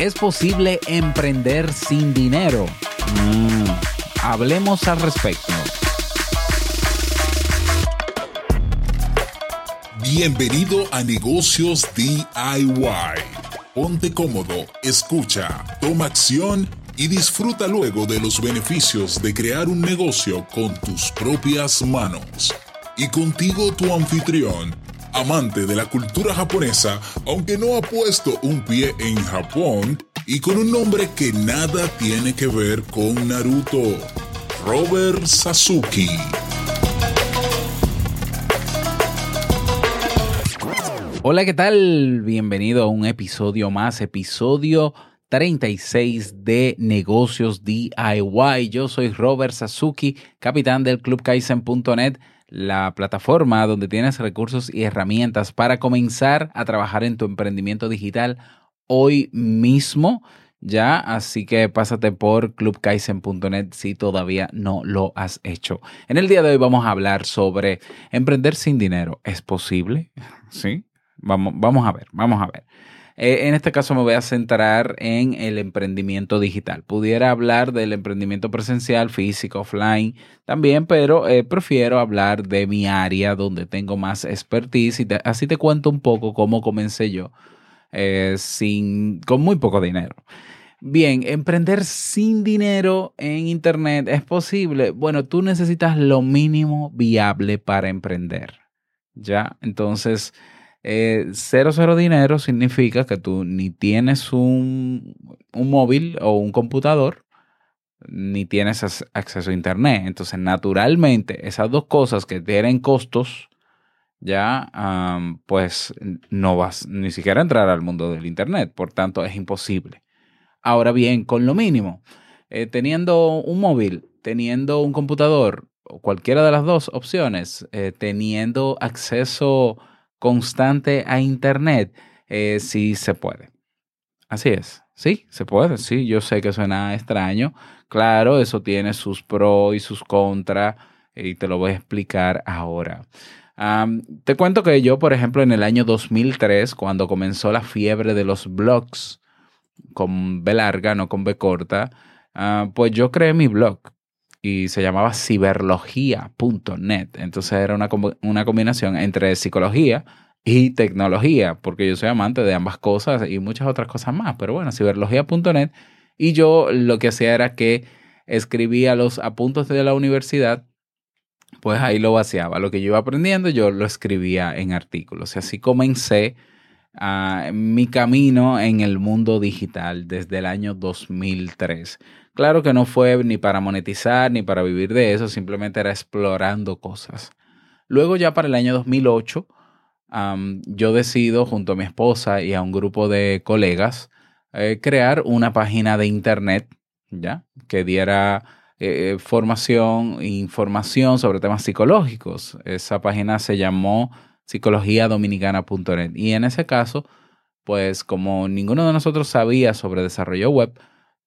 ¿Es posible emprender sin dinero? Mm, hablemos al respecto. Bienvenido a Negocios DIY. Ponte cómodo, escucha, toma acción y disfruta luego de los beneficios de crear un negocio con tus propias manos. Y contigo tu anfitrión, amante de la cultura japonesa, aunque no ha puesto un pie en Japón, y con un nombre que nada tiene que ver con Naruto, Robert Sasuke. Hola, ¿qué tal? Bienvenido a un episodio más, episodio 36 de Negocios DIY. Yo soy Robert Sasuki, capitán del Club Kaizen.net la plataforma donde tienes recursos y herramientas para comenzar a trabajar en tu emprendimiento digital hoy mismo. Ya, así que pásate por clubkaisen.net si todavía no lo has hecho. En el día de hoy vamos a hablar sobre emprender sin dinero. ¿Es posible? Sí. Vamos, vamos a ver, vamos a ver. Eh, en este caso me voy a centrar en el emprendimiento digital. Pudiera hablar del emprendimiento presencial, físico, offline también, pero eh, prefiero hablar de mi área donde tengo más expertise y así te cuento un poco cómo comencé yo eh, sin, con muy poco dinero. Bien, emprender sin dinero en Internet es posible. Bueno, tú necesitas lo mínimo viable para emprender. ¿Ya? Entonces, eh, cero, cero dinero significa que tú ni tienes un, un móvil o un computador, ni tienes acceso a Internet. Entonces, naturalmente, esas dos cosas que tienen costos, ya, pues no vas ni siquiera a entrar al mundo del Internet. Por tanto, es imposible. Ahora bien, con lo mínimo, eh, teniendo un móvil, teniendo un computador, cualquiera de las dos opciones, eh, teniendo acceso constante a Internet, eh, sí se puede. Así es, sí, se puede, sí, yo sé que suena extraño. Claro, eso tiene sus pros y sus contras y te lo voy a explicar ahora. te cuento que yo, por ejemplo, en el año 2003, cuando comenzó la fiebre de los blogs, con B larga, no con B corta, ah, pues yo creé mi blog y se llamaba ciberlogía.net. Entonces era una, una combinación entre psicología y tecnología, porque yo soy amante de ambas cosas y muchas otras cosas más. Pero bueno, ciberlogía.net. Y yo lo que hacía era que escribía los apuntes de la universidad, pues ahí lo vaciaba. Lo que yo iba aprendiendo, yo lo escribía en artículos. Y así comencé uh, mi camino en el mundo digital desde el año 2003. Claro que no fue ni para monetizar ni para vivir de eso, simplemente era explorando cosas. Luego ya para el año 2008, yo decido junto a mi esposa y a un grupo de colegas eh, crear una página de internet, ¿ya? Que diera eh, formación e información sobre temas psicológicos. Esa página se llamó psicologiadominicana.net y en ese caso, pues como ninguno de nosotros sabía sobre desarrollo web,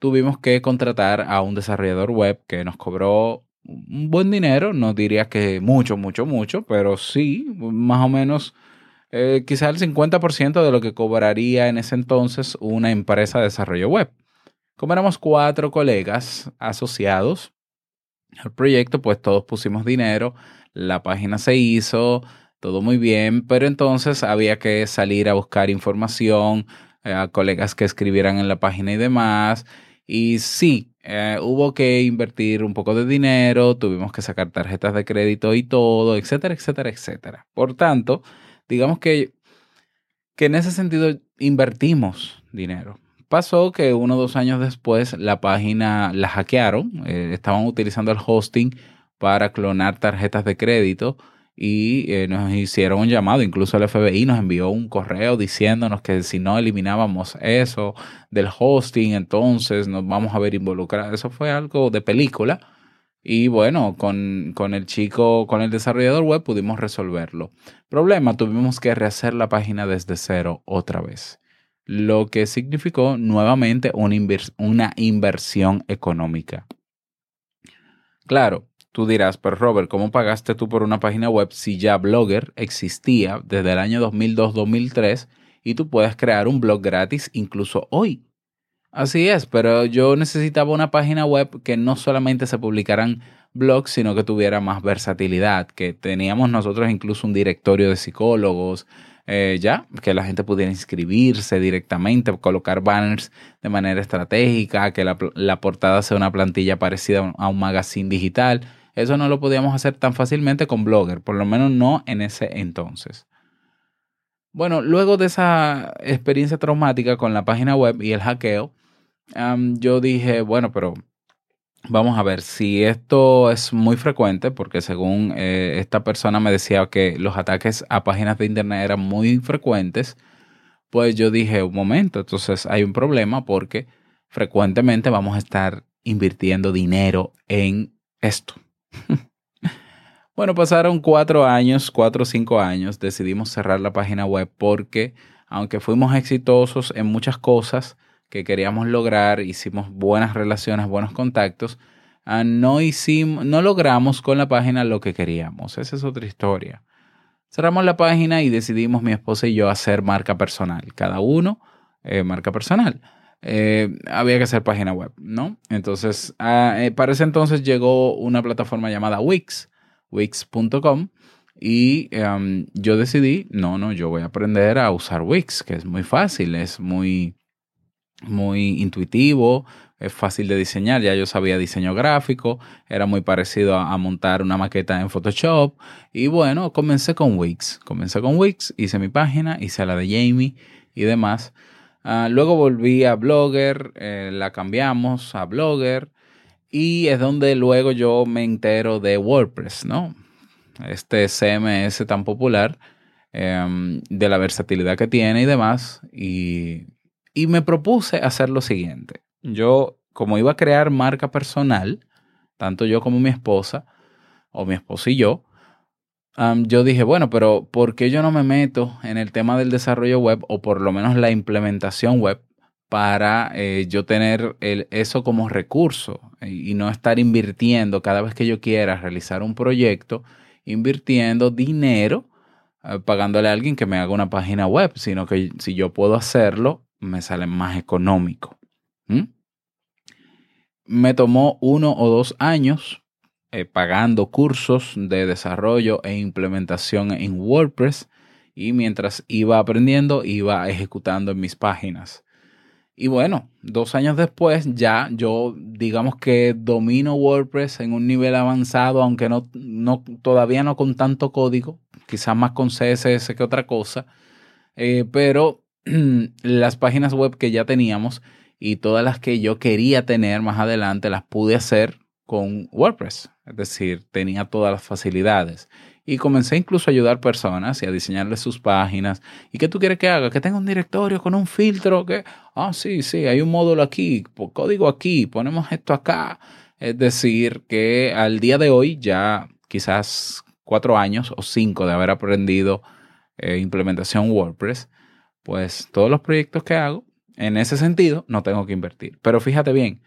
tuvimos que contratar a un desarrollador web que nos cobró un buen dinero, no diría que mucho, mucho, mucho, pero sí, más o menos eh, quizás el 50% de lo que cobraría en ese entonces una empresa de desarrollo web. Como éramos cuatro colegas asociados al proyecto, pues todos pusimos dinero, la página se hizo, todo muy bien, pero entonces había que salir a buscar información, eh, a colegas que escribieran en la página y demás. Y sí, eh, hubo que invertir un poco de dinero, tuvimos que sacar tarjetas de crédito y todo, etcétera, etcétera, etcétera. Por tanto, digamos que, que en ese sentido invertimos dinero. Pasó que uno o dos años después la página la hackearon, eh, estaban utilizando el hosting para clonar tarjetas de crédito y eh, nos hicieron un llamado, incluso el FBI nos envió un correo diciéndonos que si no eliminábamos eso del hosting, entonces nos vamos a ver involucrados. Eso fue algo de película. Y bueno, con, con, el chico, con el desarrollador web pudimos resolverlo. Problema, tuvimos que rehacer la página desde cero otra vez. Lo que significó nuevamente una, una inversión económica. Claro, Tú dirás, pero Robert, ¿cómo pagaste tú por una página web si ya Blogger existía desde el año 2002-2003 y tú puedes crear un blog gratis incluso hoy? Así es, pero yo necesitaba una página web que no solamente se publicaran blogs, sino que tuviera más versatilidad, que teníamos nosotros incluso un directorio de psicólogos, eh, ya, que la gente pudiera inscribirse directamente, colocar banners de manera estratégica, que la, la portada sea una plantilla parecida a un magazine digital. Eso no lo podíamos hacer tan fácilmente con Blogger, por lo menos no en ese entonces. Bueno, luego de esa experiencia traumática con la página web y el hackeo, yo dije, bueno, pero vamos a ver si esto es muy frecuente, porque según eh, esta persona me decía que los ataques a páginas de internet eran muy frecuentes, pues yo dije, un momento, entonces hay un problema porque frecuentemente vamos a estar invirtiendo dinero en esto. bueno, pasaron cuatro años, cuatro o cinco años, decidimos cerrar la página web porque aunque fuimos exitosos en muchas cosas que queríamos lograr, hicimos buenas relaciones, buenos contactos, ah, no hicimos, no logramos con la página lo que queríamos. Esa es otra historia. Cerramos la página y decidimos mi esposa y yo hacer marca personal. Cada uno eh, marca personal. Eh, había que hacer página web, ¿no? Entonces, ah, eh, para ese entonces llegó una plataforma llamada Wix, wix.com, y em, yo decidí, no, no, yo voy a aprender a usar Wix, que es muy fácil, es muy, muy intuitivo, es fácil de diseñar, ya yo sabía diseño gráfico, era muy parecido a, a, montar una maqueta en Photoshop y bueno, comencé con Wix, comencé con Wix, hice mi página, hice la de Jamie y demás. Uh, luego volví a Blogger, eh, la cambiamos a Blogger y es donde luego yo me entero de WordPress, ¿no? Este CMS tan popular, eh, de la versatilidad que tiene y demás. Y, y me propuse hacer lo siguiente. Yo, como iba a crear marca personal, tanto yo como mi esposa, o mi esposa y yo, Yo dije, bueno, pero ¿por qué yo no me meto en el tema del desarrollo web o por lo menos la implementación web para eh, yo tener el, eso como recurso y, no estar invirtiendo cada vez que yo quiera realizar un proyecto, invirtiendo dinero, uh, pagándole a alguien que me haga una página web, sino que si yo puedo hacerlo, me sale más económico. Me tomó uno o dos años eh, pagando cursos de desarrollo e implementación en WordPress y mientras iba aprendiendo iba ejecutando en mis páginas. Y bueno, dos años después ya yo digamos que domino WordPress en un nivel avanzado, aunque no, no todavía no con tanto código, quizás más con CSS que otra cosa, eh, pero las páginas web que ya teníamos y todas las que yo quería tener más adelante las pude hacer con WordPress. Es decir, tenía todas las facilidades. Y comencé incluso a ayudar personas y a diseñarles sus páginas. ¿Y qué tú quieres que haga? Que tenga un directorio con un filtro. Que, ah, sí, sí, hay un módulo aquí, código aquí, ponemos esto acá. Es decir, que al día de hoy, ya quizás cuatro años o cinco de haber aprendido eh, implementación WordPress, pues todos los proyectos que hago, en ese sentido, no tengo que invertir. Pero fíjate bien,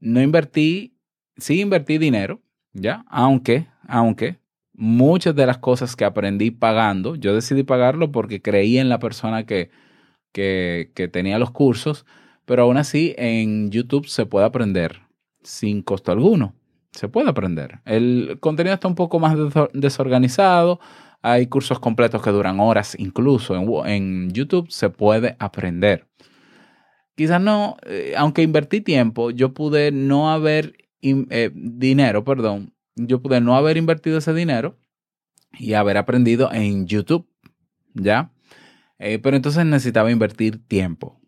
no invertí, sí invertí dinero, ¿ya? Aunque, aunque muchas de las cosas que aprendí pagando, yo decidí pagarlo porque creí en la persona que, que, tenía los cursos, pero aún así en YouTube se puede aprender sin costo alguno. Se puede aprender. El contenido está un poco más desorganizado. Hay cursos completos que duran horas, incluso en, en YouTube se puede aprender. Quizás no, eh, aunque invertí tiempo, yo pude no haber eh, dinero, perdón, yo pude no haber invertido ese dinero y haber aprendido en YouTube, ¿ya? Eh, pero entonces necesitaba invertir tiempo,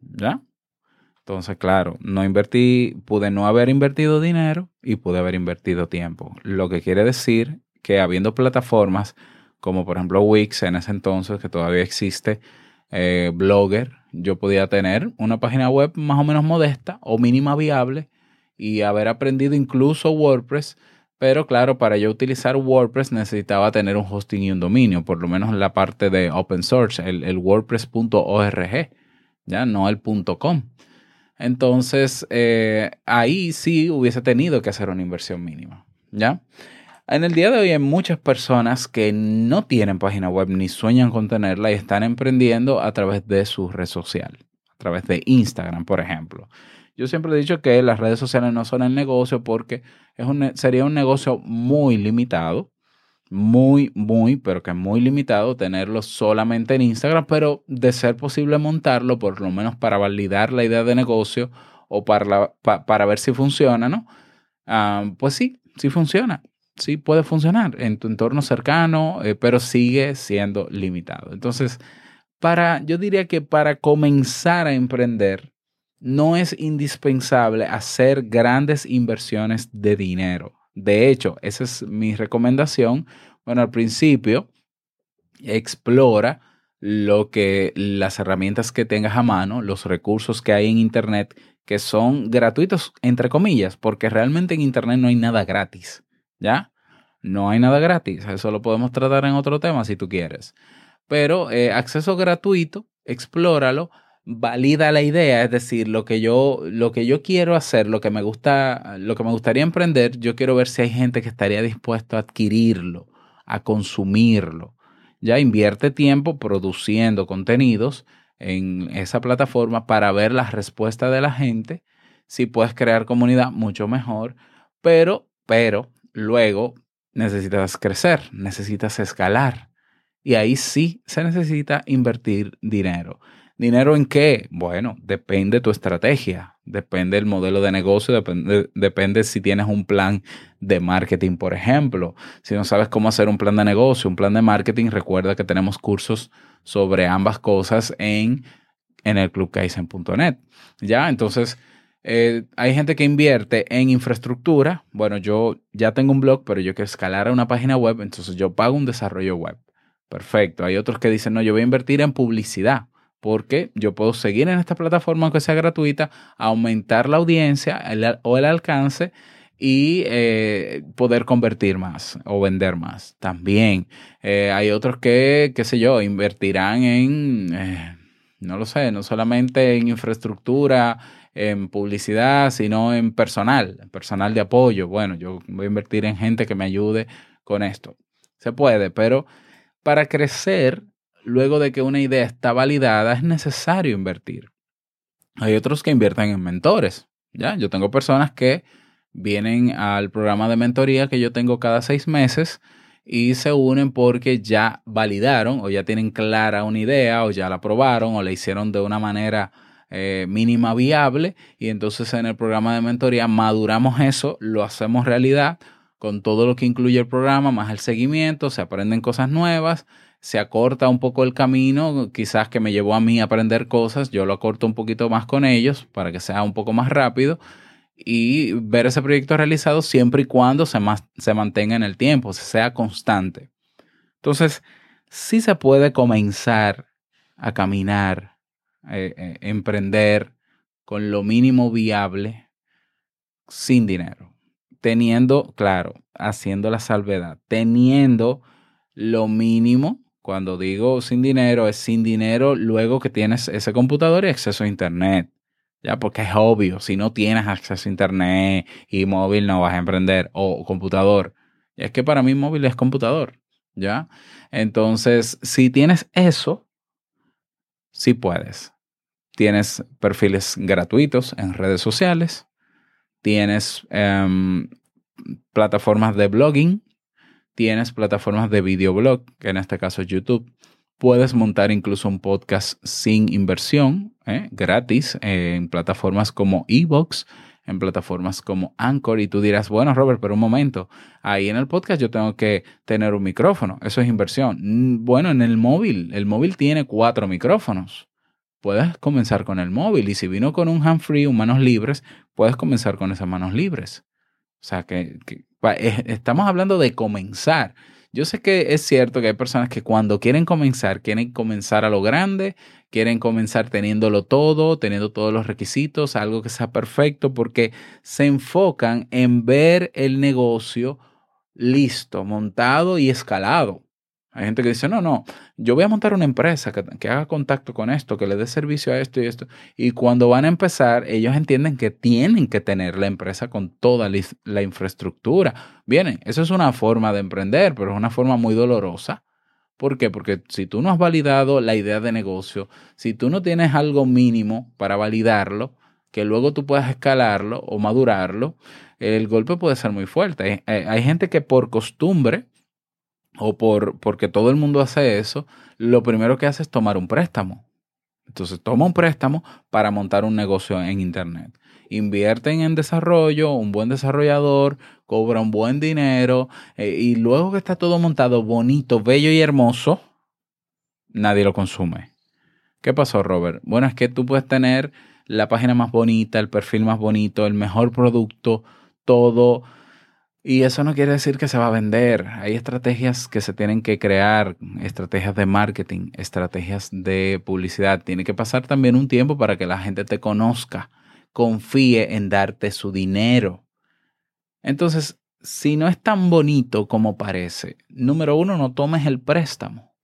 ¿ya? Entonces, claro, no invertí, pude no haber invertido dinero y pude haber invertido tiempo. Lo que quiere decir que habiendo plataformas como por ejemplo Wix en ese entonces, que todavía existe, eh, Blogger, yo podía tener una página web más o menos modesta o mínima viable y haber aprendido incluso WordPress, pero claro, para yo utilizar WordPress necesitaba tener un hosting y un dominio, por lo menos en la parte de open source, el, el wordpress.org, ya no el .com. Entonces, eh, ahí sí hubiese tenido que hacer una inversión mínima, ¿ya? En el día de hoy hay muchas personas que no tienen página web ni sueñan con tenerla y están emprendiendo a través de su red social, a través de Instagram, por ejemplo. Yo siempre he dicho que las redes sociales no son el negocio porque es un, sería un negocio muy limitado, muy, muy, pero que muy limitado tenerlo solamente en Instagram, pero de ser posible montarlo, por lo menos para validar la idea de negocio o para, para ver si funciona, ¿no? Ah, pues sí, sí funciona, sí puede funcionar en tu entorno cercano, eh, pero sigue siendo limitado. Entonces, para, yo diría que para comenzar a emprender, no es indispensable hacer grandes inversiones de dinero. De hecho, esa es mi recomendación. Bueno, al principio, explora lo que las herramientas que tengas a mano, los recursos que hay en Internet, que son gratuitos, entre comillas, porque realmente en Internet no hay nada gratis, ¿ya? No hay nada gratis, eso lo podemos tratar en otro tema si tú quieres. Pero eh, acceso gratuito, explóralo, valida la idea, es decir, lo que yo, lo que yo quiero hacer, lo que me gusta, lo que me gustaría emprender, yo quiero ver si hay gente que estaría dispuesto a adquirirlo, a consumirlo. Ya invierte tiempo produciendo contenidos en esa plataforma para ver la respuesta de la gente. Si puedes crear comunidad, mucho mejor. Pero, pero, luego necesitas crecer, necesitas escalar. Y ahí sí se necesita invertir dinero. ¿Dinero en qué? Bueno, depende de tu estrategia, depende del modelo de negocio, depende, depende si tienes un plan de marketing, por ejemplo. Si no sabes cómo hacer un plan de negocio, un plan de marketing, recuerda que tenemos cursos sobre ambas cosas en, en el clubkaisen.net. Ya, entonces, eh, hay gente que invierte en infraestructura. Bueno, yo ya tengo un blog, pero yo quiero escalar a una página web, entonces yo pago un desarrollo web. Perfecto. Hay otros que dicen, no, yo voy a invertir en publicidad porque yo puedo seguir en esta plataforma, aunque sea gratuita, aumentar la audiencia o el alcance y eh, poder convertir más o vender más. También eh, hay otros que, qué sé yo, invertirán en, eh, no lo sé, no solamente en infraestructura, en publicidad, sino en personal, personal de apoyo. Bueno, yo voy a invertir en gente que me ayude con esto. Se puede, pero para crecer luego de que una idea está validada, es necesario invertir. Hay otros que invierten en mentores. ¿ya? Yo tengo personas que vienen al programa de mentoría que yo tengo cada seis meses y se unen porque ya validaron o ya tienen clara una idea o ya la probaron o la hicieron de una manera eh, mínima viable y entonces en el programa de mentoría maduramos eso, lo hacemos realidad con todo lo que incluye el programa, más el seguimiento, se aprenden cosas nuevas se acorta un poco el camino, quizás que me llevó a mí a aprender cosas, yo lo acorto un poquito más con ellos para que sea un poco más rápido y ver ese proyecto realizado siempre y cuando se, se mantenga en el tiempo, sea constante. Entonces, sí se puede comenzar a caminar, eh, eh, emprender con lo mínimo viable sin dinero, teniendo, claro, haciendo la salvedad, teniendo lo mínimo cuando digo sin dinero, es sin dinero luego que tienes ese computador y acceso a Internet. Ya, porque es obvio, si no tienes acceso a Internet y móvil no vas a emprender, o computador. Es que para mí móvil es computador, ¿ya? Entonces, si tienes eso, sí puedes. Tienes perfiles gratuitos en redes sociales, tienes em, plataformas de blogging tienes plataformas de videoblog, que en este caso es YouTube. Puedes montar incluso un podcast sin inversión, ¿eh? gratis, en plataformas como Evox, en plataformas como Anchor. Y tú dirás, bueno, Robert, pero un momento, ahí en el podcast yo tengo que tener un micrófono. Eso es inversión. Bueno, en el móvil, el móvil tiene cuatro micrófonos. Puedes comenzar con el móvil y si vino con un hand free, un manos libres, puedes comenzar con esas manos libres. O sea, que, estamos hablando de comenzar. Yo sé que es cierto que hay personas que cuando quieren comenzar, quieren comenzar a lo grande, quieren comenzar teniéndolo todo, teniendo todos los requisitos, algo que sea perfecto, porque se enfocan en ver el negocio listo, montado y escalado. Hay gente que dice, no, no, yo voy a montar una empresa que, haga contacto con esto, que le dé servicio a esto y esto. Y cuando van a empezar, ellos entienden que tienen que tener la empresa con toda la infraestructura. Bien, eso es una forma de emprender, pero es una forma muy dolorosa ¿Por qué? Porque si tú no has validado la idea de negocio, si tú no tienes algo mínimo para validarlo, que luego tú puedas escalarlo o madurarlo, el golpe puede ser muy fuerte. Hay, gente que por costumbre o por, porque todo el mundo hace eso, lo primero que hace es tomar un préstamo. Entonces toma un préstamo para montar un negocio en Internet. Invierten en desarrollo, un buen desarrollador, cobra un buen dinero eh, y luego que está todo montado bonito, bello y hermoso, nadie lo consume. ¿Qué pasó, Robert? Bueno, es que tú puedes tener la página más bonita, el perfil más bonito, el mejor producto, todo. Y eso no quiere decir que se va a vender. Hay estrategias que se tienen que crear, estrategias de marketing, estrategias de publicidad. Tiene que pasar también un tiempo para que la gente te conozca, confíe en darte su dinero. Entonces, si no es tan bonito como parece, número uno, no tomes el préstamo.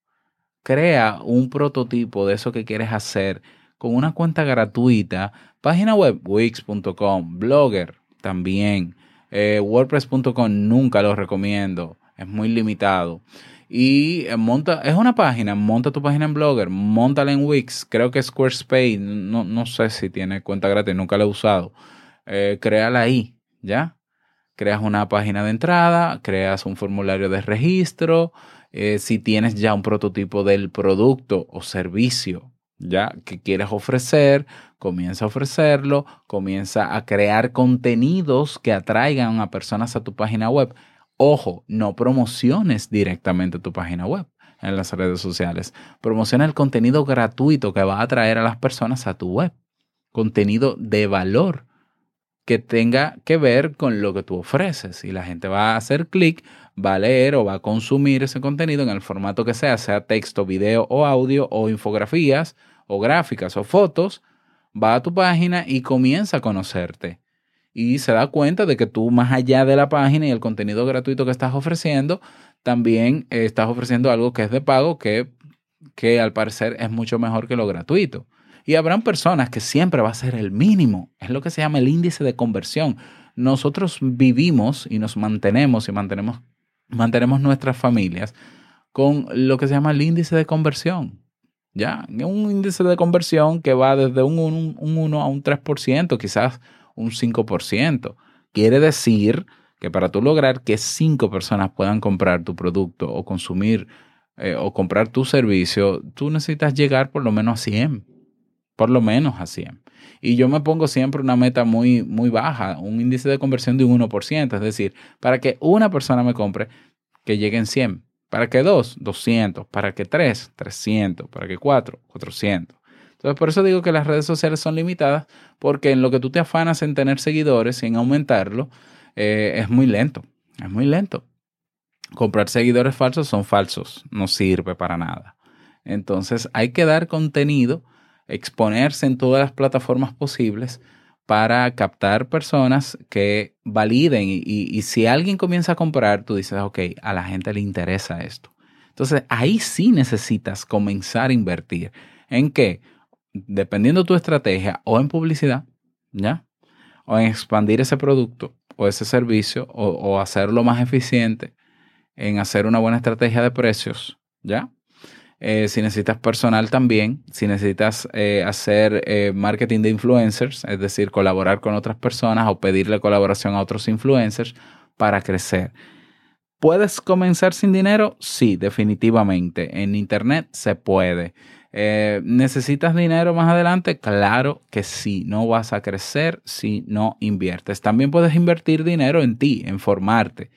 Crea un prototipo de eso que quieres hacer con una cuenta gratuita. Página web, wix.com, blogger también. Eh, WordPress.com nunca lo recomiendo. Es muy limitado. Y eh, monta, es una página, monta tu página en Blogger, montala en Wix. Creo que Squarespace, no, no sé si tiene cuenta gratis, nunca la he usado. Eh, créala ahí, ¿ya? Creas una página de entrada, creas un formulario de registro. Eh, si tienes ya un prototipo del producto o servicio ya que quieres ofrecer, comienza a ofrecerlo, comienza a crear contenidos que atraigan a personas a tu página web. Ojo, no promociones directamente tu página web en las redes sociales. Promociona el contenido gratuito que va a atraer a las personas a tu web. Contenido de valor que tenga que ver con lo que tú ofreces. Y la gente va a hacer clic, va a leer o va a consumir ese contenido en el formato que sea, sea texto, video o audio o infografías o gráficas o fotos, va a tu página y comienza a conocerte. Y se da cuenta de que tú, más allá de la página y el contenido gratuito que estás ofreciendo, también estás ofreciendo algo que es de pago, que, que al parecer es mucho mejor que lo gratuito. Y habrán personas que siempre va a ser el mínimo. Es lo que se llama el índice de conversión. Nosotros vivimos y nos mantenemos y mantenemos, mantenemos nuestras familias con lo que se llama el índice de conversión. ¿Ya? Un índice de conversión que va desde un 1, a un 3%, quizás un 5%. Quiere decir que para tú lograr que 5 personas puedan comprar tu producto o consumir eh, o comprar tu servicio, tú necesitas llegar por lo menos a 100. Por lo menos a 100. Y yo me pongo siempre una meta muy, muy baja, un índice de conversión de un 1%. Es decir, para que una persona me compre, que lleguen 100. ¿Para qué dos? 200. ¿Para qué tres? 300. ¿Para qué cuatro? 400. Entonces, por eso digo que las redes sociales son limitadas, porque en lo que tú te afanas en tener seguidores y en aumentarlo, eh, es muy lento. Es muy lento. Comprar seguidores falsos son falsos, no sirve para nada. Entonces, hay que dar contenido, exponerse en todas las plataformas posibles para captar personas que validen y, si alguien comienza a comprar, tú dices, ok, a la gente le interesa esto. Entonces ahí sí necesitas comenzar a invertir. ¿En qué? Dependiendo de tu estrategia o en publicidad, ¿ya? O en expandir ese producto o ese servicio o, o hacerlo más eficiente, en hacer una buena estrategia de precios, ¿ya? Eh, si necesitas personal también, si necesitas eh, hacer eh, marketing de influencers, es decir, colaborar con otras personas o pedirle colaboración a otros influencers para crecer. ¿Puedes comenzar sin dinero? Sí, definitivamente. En Internet se puede. ¿Necesitas dinero más adelante? Claro que sí. No vas a crecer si no inviertes. También puedes invertir dinero en ti, en formarte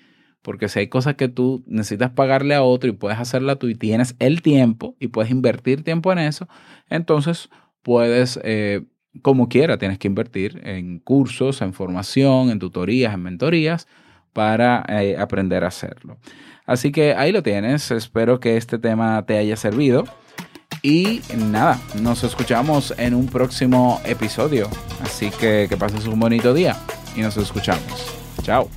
porque si hay cosas que tú necesitas pagarle a otro y puedes hacerla tú y tienes el tiempo y puedes invertir tiempo en eso, entonces puedes, eh, como quiera, tienes que invertir en cursos, en formación, en tutorías, en mentorías para eh, aprender a hacerlo. Así que ahí lo tienes. Espero que este tema te haya servido. Y nada, nos escuchamos en un próximo episodio. Así que que pases un bonito día y nos escuchamos. Chao.